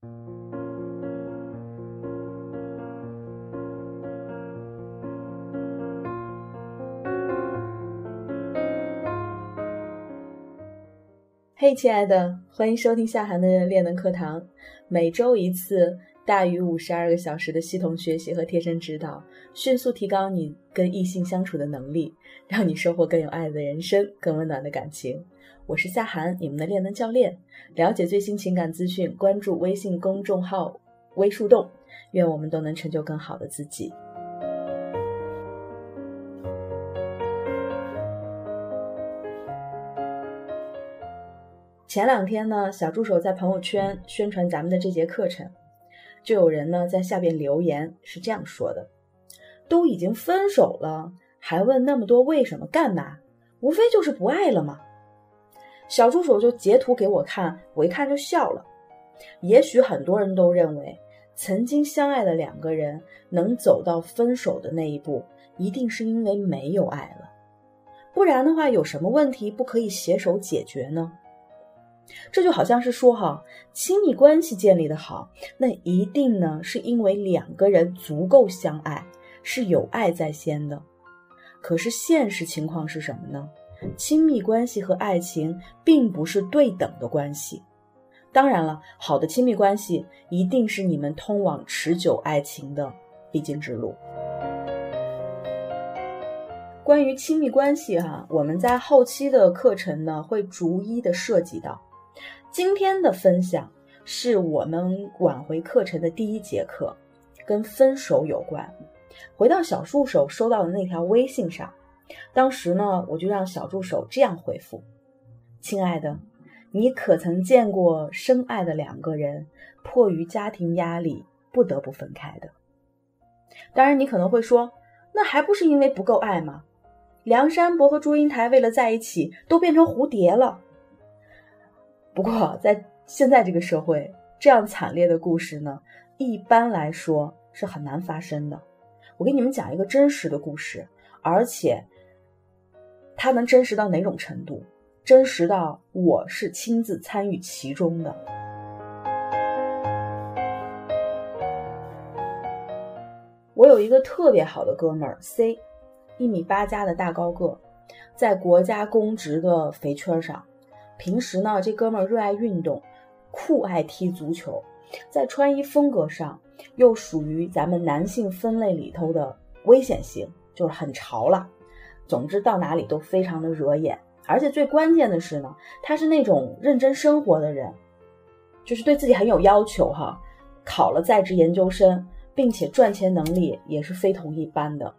嘿，亲爱的，欢迎收听夏涵的练能课堂。每周一次，大于五十二个小时的系统学习和贴身指导，迅速提高你跟异性相处的能力，让你收获更有爱的人生，更温暖的感情。我是夏涵，你们的练能教练。了解最新情感资讯，关注微信公众号“微树洞”。愿我们都能成就更好的自己。前两天呢，小助手在朋友圈宣传咱们的这节课程，就有人呢在下边留言是这样说的：“都已经分手了，还问那么多为什么干嘛？无非就是不爱了嘛。”小助手就截图给我看，我一看就笑了。也许很多人都认为，曾经相爱的两个人能走到分手的那一步，一定是因为没有爱了，不然的话，有什么问题不可以携手解决呢？这就好像是说，哈，亲密关系建立的好，那一定呢是因为两个人足够相爱，是有爱在先的。可是现实情况是什么呢？亲密关系和爱情并不是对等的关系。当然了，好的亲密关系一定是你们通往持久爱情的必经之路。关于亲密关系，哈，我们在后期的课程呢会逐一的涉及到。今天的分享是我们挽回课程的第一节课，跟分手有关。回到小助手收到的那条微信上，当时呢，我就让小助手这样回复：“亲爱的，你可曾见过深爱的两个人迫于家庭压力不得不分开的？当然，你可能会说，那还不是因为不够爱吗？梁山伯和祝英台为了在一起都变成蝴蝶了。”不过，在现在这个社会，这样惨烈的故事呢，一般来说是很难发生的。我给你们讲一个真实的故事，而且它能真实到哪种程度？真实到我是亲自参与其中的。我有一个特别好的哥们儿 C，一米八加的大高个，在国家公职的肥圈上。平时呢，这哥们儿热爱运动，酷爱踢足球，在穿衣风格上又属于咱们男性分类里头的危险型，就是很潮了。总之到哪里都非常的惹眼，而且最关键的是呢，他是那种认真生活的人，就是对自己很有要求哈。考了在职研究生，并且赚钱能力也是非同一般的。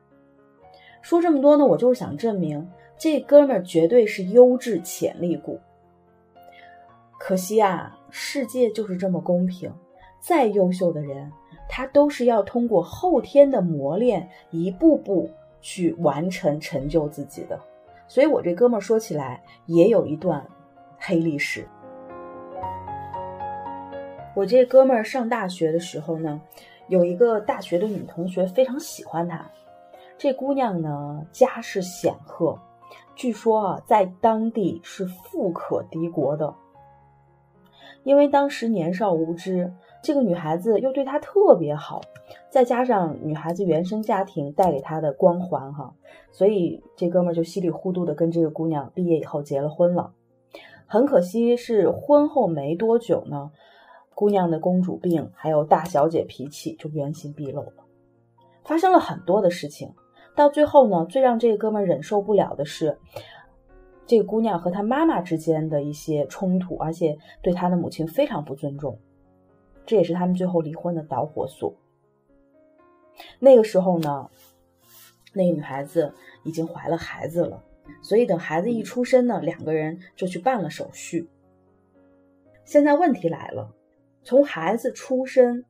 说这么多呢，我就是想证明这哥们儿绝对是优质潜力股。可惜啊，世界就是这么公平。再优秀的人，他都是要通过后天的磨练，一步步去完成成就自己的。所以，我这哥们儿说起来也有一段黑历史。我这哥们儿上大学的时候呢，有一个大学的女同学非常喜欢他。这姑娘呢，家世显赫，据说啊，在当地是富可敌国的。因为当时年少无知，这个女孩子又对他特别好，再加上女孩子原生家庭带给她的光环，哈，所以这哥们儿就稀里糊涂的跟这个姑娘毕业以后结了婚了。很可惜是婚后没多久呢，姑娘的公主病还有大小姐脾气就原形毕露了，发生了很多的事情。到最后呢，最让这个哥们儿忍受不了的是。这个姑娘和她妈妈之间的一些冲突，而且对她的母亲非常不尊重，这也是他们最后离婚的导火索。那个时候呢，那个女孩子已经怀了孩子了，所以等孩子一出生呢，两个人就去办了手续。现在问题来了，从孩子出生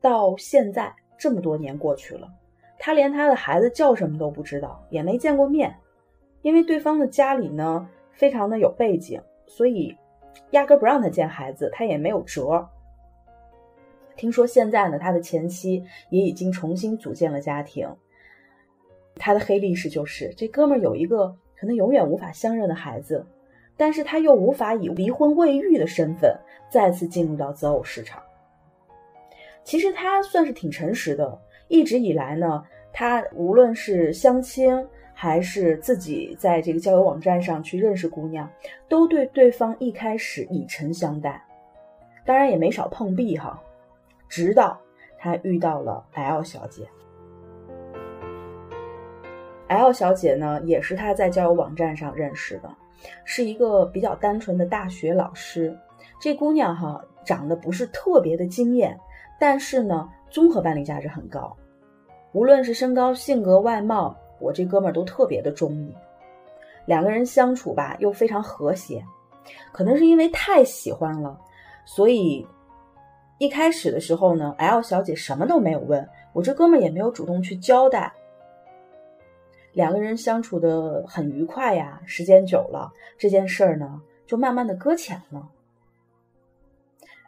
到现在这么多年过去了，她连她的孩子叫什么都不知道，也没见过面。因为对方的家里呢非常的有背景，所以压根不让他见孩子，他也没有辙。听说现在呢，他的前妻也已经重新组建了家庭。他的黑历史就是，这哥们儿有一个可能永远无法相认的孩子，但是他又无法以离婚未育的身份再次进入到择偶市场。其实他算是挺诚实的，一直以来呢，他无论是相亲还是自己在这个交友网站上去认识姑娘，都对对方一开始以诚相待，当然也没少碰壁哈。直到他遇到了 L 小姐，L 小姐呢也是他在交友网站上认识的，是一个比较单纯的大学老师。这姑娘哈长得不是特别的惊艳。但是呢，综合伴侣价值很高，无论是身高、性格、外貌，我这哥们儿都特别的中意。两个人相处吧，又非常和谐。可能是因为太喜欢了，所以一开始的时候呢，L 小姐什么都没有问我这哥们儿，也没有主动去交代。两个人相处的很愉快呀，时间久了，这件事儿呢，就慢慢的搁浅了。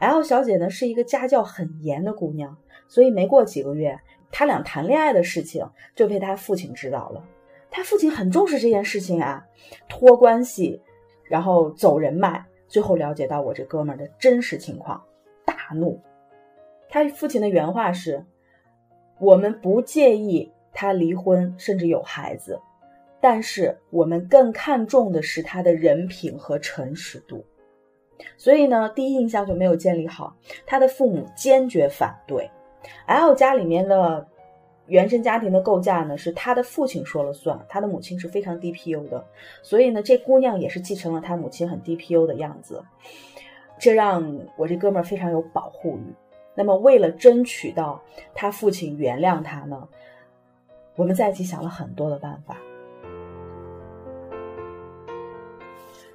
L 小姐呢是一个家教很严的姑娘，所以没过几个月，他俩谈恋爱的事情就被他父亲知道了。他父亲很重视这件事情啊，托关系，然后走人脉，最后了解到我这哥们儿的真实情况，大怒。他父亲的原话是：“我们不介意他离婚，甚至有孩子，但是我们更看重的是他的人品和诚实度。”所以呢，第一印象就没有建立好。他的父母坚决反对。L 家里面的原生家庭的构架呢，是他的父亲说了算，他的母亲是非常低 PU 的。所以呢，这姑娘也是继承了他母亲很低 PU 的样子，这让我这哥们儿非常有保护欲。那么，为了争取到他父亲原谅他呢，我们在一起想了很多的办法。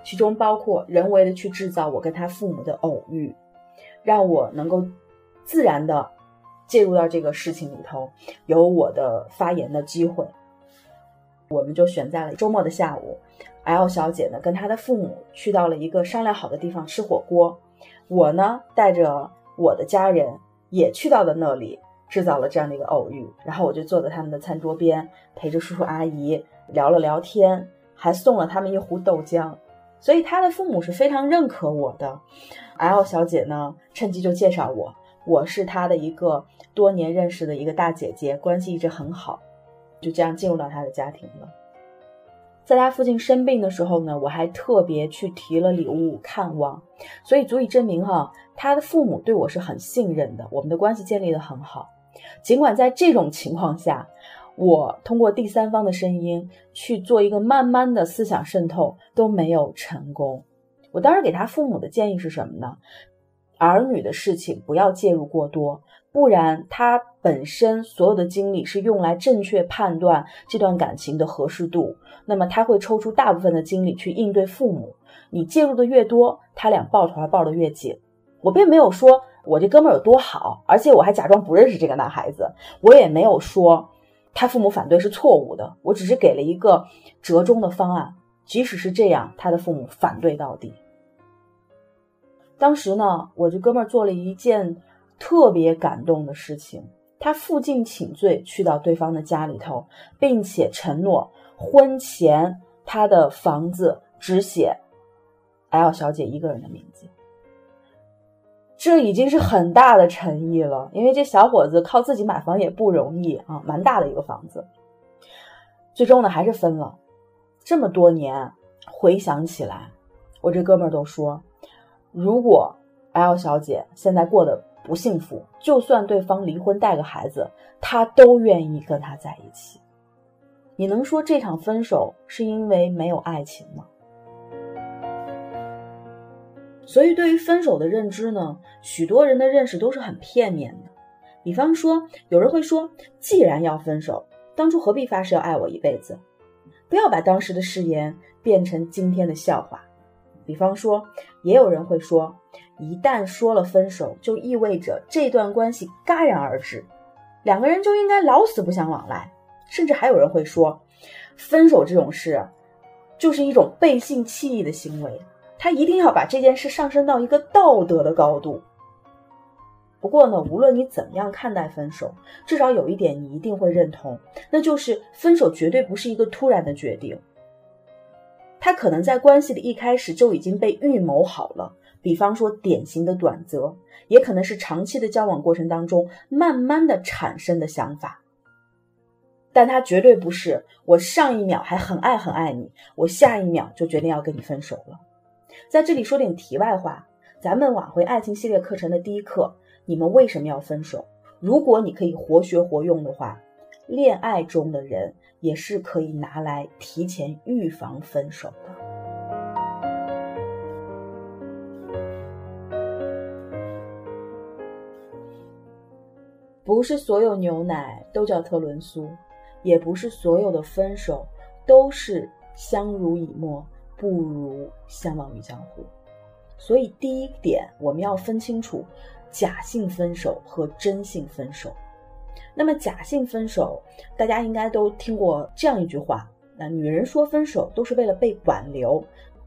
其中包括人为的去制造我跟他父母的偶遇，让我能够自然的介入到这个事情里头，有我的发言的机会。我们就选在了周末的下午，L 小姐呢跟她的父母去到了一个商量好的地方吃火锅，我呢带着我的家人也去到了那里，制造了这样的一个偶遇。然后我就坐在他们的餐桌边，陪着叔叔阿姨聊了聊天，还送了他们一壶豆浆。所以他的父母是非常认可我的，L 小姐呢，趁机就介绍我，我是他的一个多年认识的一个大姐姐，关系一直很好，就这样进入到他的家庭了。在他父亲生病的时候呢，我还特别去提了礼物看望，所以足以证明哈，他的父母对我是很信任的，我们的关系建立的很好。尽管在这种情况下，我通过第三方的声音去做一个慢慢的思想渗透都没有成功。我当时给他父母的建议是什么呢？儿女的事情不要介入过多，不然他本身所有的精力是用来正确判断这段感情的合适度，那么他会抽出大部分的精力去应对父母。你介入的越多，他俩抱团抱得越紧。我并没有说我这哥们有多好，而且我还假装不认识这个男孩子，我也没有说。他父母反对是错误的，我只是给了一个折中的方案。即使是这样，他的父母反对到底。当时呢，我这哥们儿做了一件特别感动的事情，他负荆请罪去到对方的家里头，并且承诺婚前他的房子只写 L 小姐一个人的名字。这已经是很大的诚意了，因为这小伙子靠自己买房也不容易啊，蛮大的一个房子。最终呢，还是分了。这么多年回想起来，我这哥们儿都说，如果 L 小姐现在过得不幸福，就算对方离婚带个孩子，他都愿意跟他在一起。你能说这场分手是因为没有爱情吗？所以，对于分手的认知呢，许多人的认识都是很片面的。比方说，有人会说，既然要分手，当初何必发誓要爱我一辈子？不要把当时的誓言变成今天的笑话。比方说，也有人会说，一旦说了分手，就意味着这段关系戛然而止，两个人就应该老死不相往来。甚至还有人会说，分手这种事，就是一种背信弃义的行为。他一定要把这件事上升到一个道德的高度。不过呢，无论你怎么样看待分手，至少有一点你一定会认同，那就是分手绝对不是一个突然的决定。他可能在关系的一开始就已经被预谋好了。比方说典型的短则，也可能是长期的交往过程当中慢慢的产生的想法。但他绝对不是我上一秒还很爱很爱你，我下一秒就决定要跟你分手了。在这里说点题外话，咱们挽回爱情系列课程的第一课，你们为什么要分手？如果你可以活学活用的话，恋爱中的人也是可以拿来提前预防分手的。不是所有牛奶都叫特仑苏，也不是所有的分手都是相濡以沫，不如相忘于江湖。所以第一点，我们要分清楚假性分手和真性分手。那么假性分手，大家应该都听过这样一句话：那女人说分手都是为了被挽留，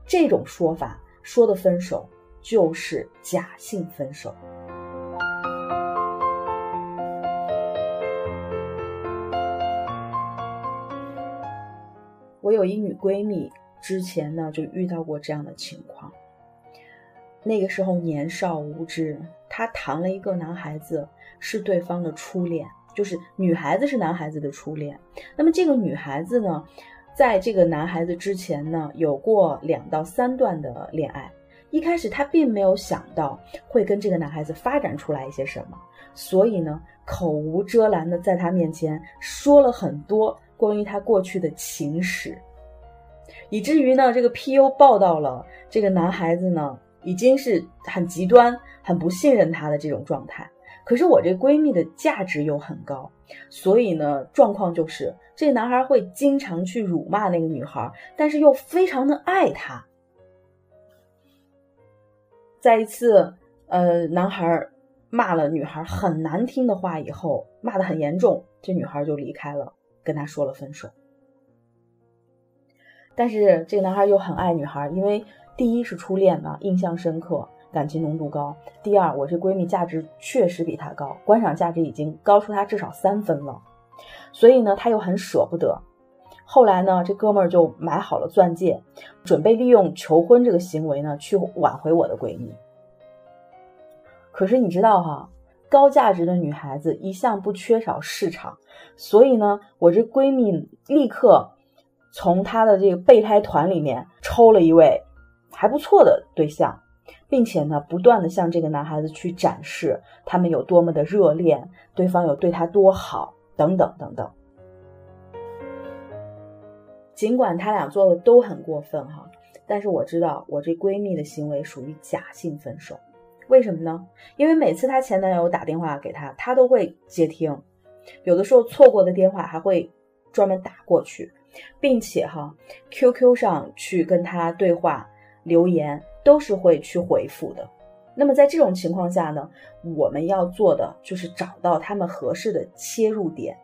这种说法说的分手就是假性分手。我有一女闺蜜，之前呢就遇到过这样的情况。那个时候年少无知，她谈了一个男孩子，是对方的初恋，就是女孩子是男孩子的初恋。那么这个女孩子呢，在这个男孩子之前呢，有过两到三段的恋爱。一开始她并没有想到会跟这个男孩子发展出来一些什么，所以呢，口无遮拦的在他面前说了很多。关于他过去的情史，以至于呢，这个 PU 报道了这个男孩子呢，已经是很极端、很不信任他的这种状态。可是我这闺蜜的价值又很高，所以呢，状况就是这男孩会经常去辱骂那个女孩，但是又非常的爱她。在一次，呃，男孩骂了女孩很难听的话以后，骂的很严重，这女孩就离开了。跟他说了分手，但是这个男孩又很爱女孩，因为第一是初恋嘛，印象深刻，感情浓度高；第二，我这闺蜜价值确实比她高，观赏价值已经高出她至少三分了，所以呢，她又很舍不得。后来呢，这哥们儿就买好了钻戒，准备利用求婚这个行为呢，去挽回我的闺蜜。可是你知道哈？高价值的女孩子一向不缺少市场，所以呢，我这闺蜜立刻从她的这个备胎团里面抽了一位还不错的对象，并且呢，不断的向这个男孩子去展示他们有多么的热恋，对方有对她多好，等等等等。尽管他俩做的都很过分哈，但是我知道我这闺蜜的行为属于假性分手。为什么呢？因为每次她前男友打电话给她，她都会接听，有的时候错过的电话还会专门打过去，并且哈，QQ 上去跟他对话留言都是会去回复的。那么在这种情况下呢，我们要做的就是找到他们合适的切入点，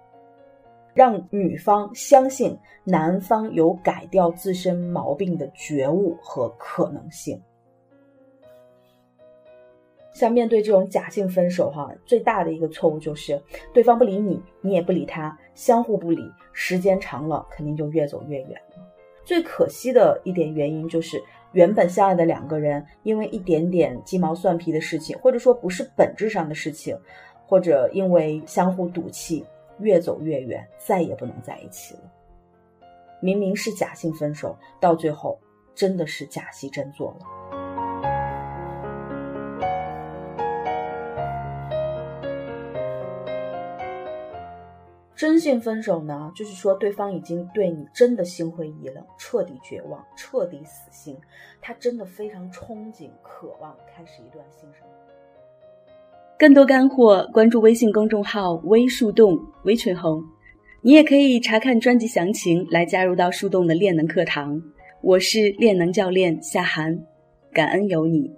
让女方相信男方有改掉自身毛病的觉悟和可能性。像面对这种假性分手，哈，最大的一个错误就是对方不理你，你也不理他，相互不理，时间长了肯定就越走越远。最可惜的一点原因就是，原本相爱的两个人，因为一点点鸡毛蒜皮的事情，或者说不是本质上的事情，或者因为相互赌气，越走越远，再也不能在一起了。明明是假性分手，到最后真的是假戏真做了。真性分手呢，就是说对方已经对你真的心灰意冷，彻底绝望，彻底死心，他真的非常憧憬、渴望开始一段新生活。更多干货，关注微信公众号“微树洞”微群红，你也可以查看专辑详情来加入到树洞的练能课堂。我是练能教练夏涵，感恩有你。